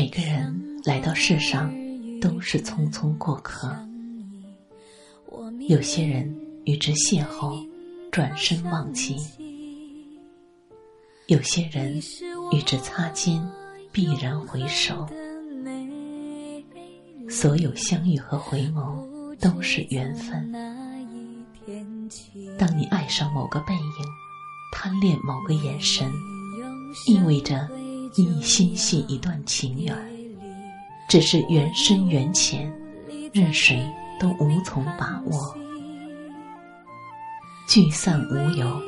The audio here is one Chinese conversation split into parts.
每个人来到世上都是匆匆过客，有些人与之邂逅，转身忘记；有些人与之擦肩，必然回首。所有相遇和回眸都是缘分。当你爱上某个背影，贪恋某个眼神，意味着。你心系一段情缘，只是缘深缘浅，任谁都无从把握。聚散无由，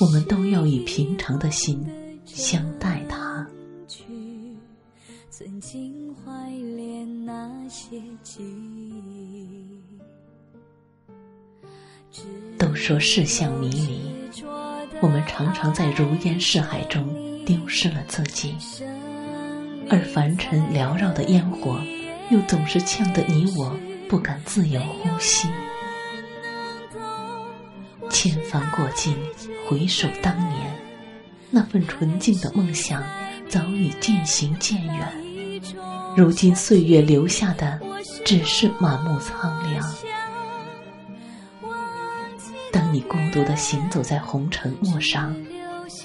我们都要以平常的心相待他。都说世相迷离，我们常常在如烟似海中。丢失了自己，而凡尘缭绕的烟火，又总是呛得你我不敢自由呼吸。千帆过尽，回首当年，那份纯净的梦想早已渐行渐远。如今岁月留下的，只是满目苍凉。当你孤独的行走在红尘陌上，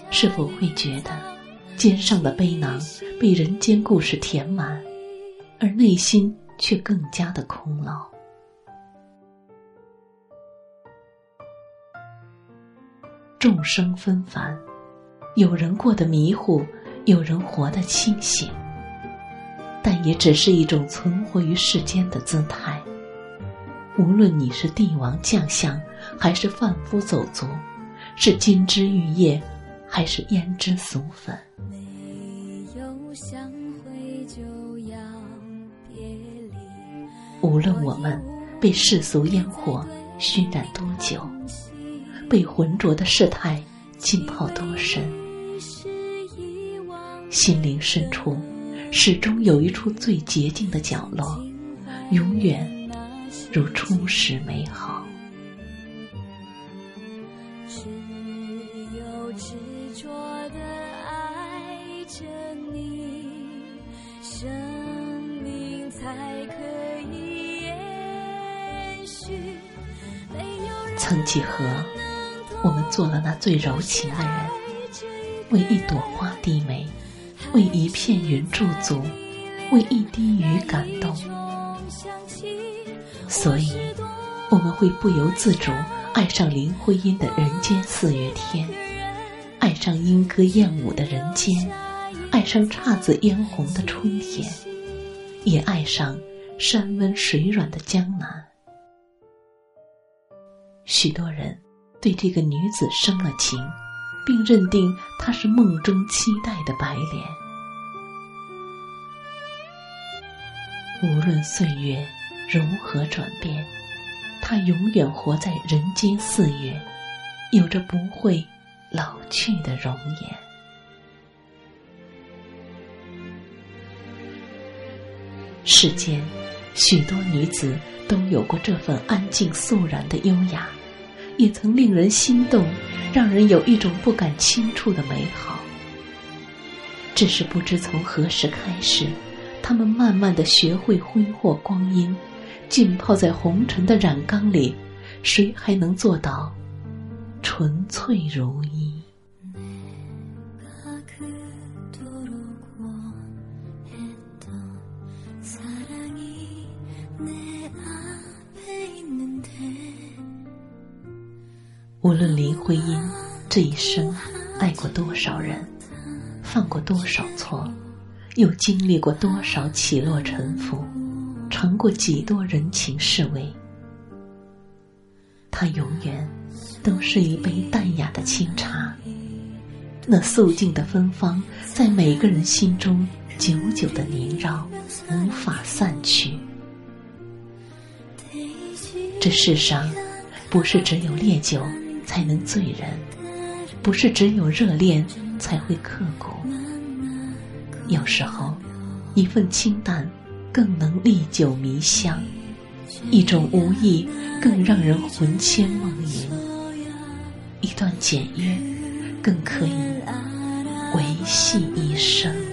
是否会觉得？肩上的背囊被人间故事填满，而内心却更加的空劳。众生纷繁，有人过得迷糊，有人活得清醒，但也只是一种存活于世间的姿态。无论你是帝王将相，还是贩夫走卒，是金枝玉叶。还是胭脂俗粉。无论我们被世俗烟火熏染多久，被浑浊的世态浸泡多深，心灵深处始终有一处最洁净的角落，永远如初时美好。曾几何，我们做了那最柔情的人，为一朵花低眉，为一片云驻足，为一滴雨感动。所以，我们会不由自主爱上林徽因的人间四月天，爱上莺歌燕舞的人间，爱上姹紫嫣红的春天，也爱上山温水软的江南。许多人对这个女子生了情，并认定她是梦中期待的白莲。无论岁月如何转变，她永远活在人间四月，有着不会老去的容颜。世间许多女子都有过这份安静肃然的优雅。也曾令人心动，让人有一种不敢轻触的美好。只是不知从何时开始，他们慢慢的学会挥霍光阴，浸泡在红尘的染缸里，谁还能做到纯粹如一？无论林徽因这一生爱过多少人，犯过多少错，又经历过多少起落沉浮，尝过几多人情世味，她永远都是一杯淡雅的清茶。那素净的芬芳，在每个人心中久久的萦绕，无法散去。这世上，不是只有烈酒才能醉人，不是只有热恋才会刻骨。有时候，一份清淡更能历久弥香，一种无意更让人魂牵梦萦，一段简约更可以维系一生。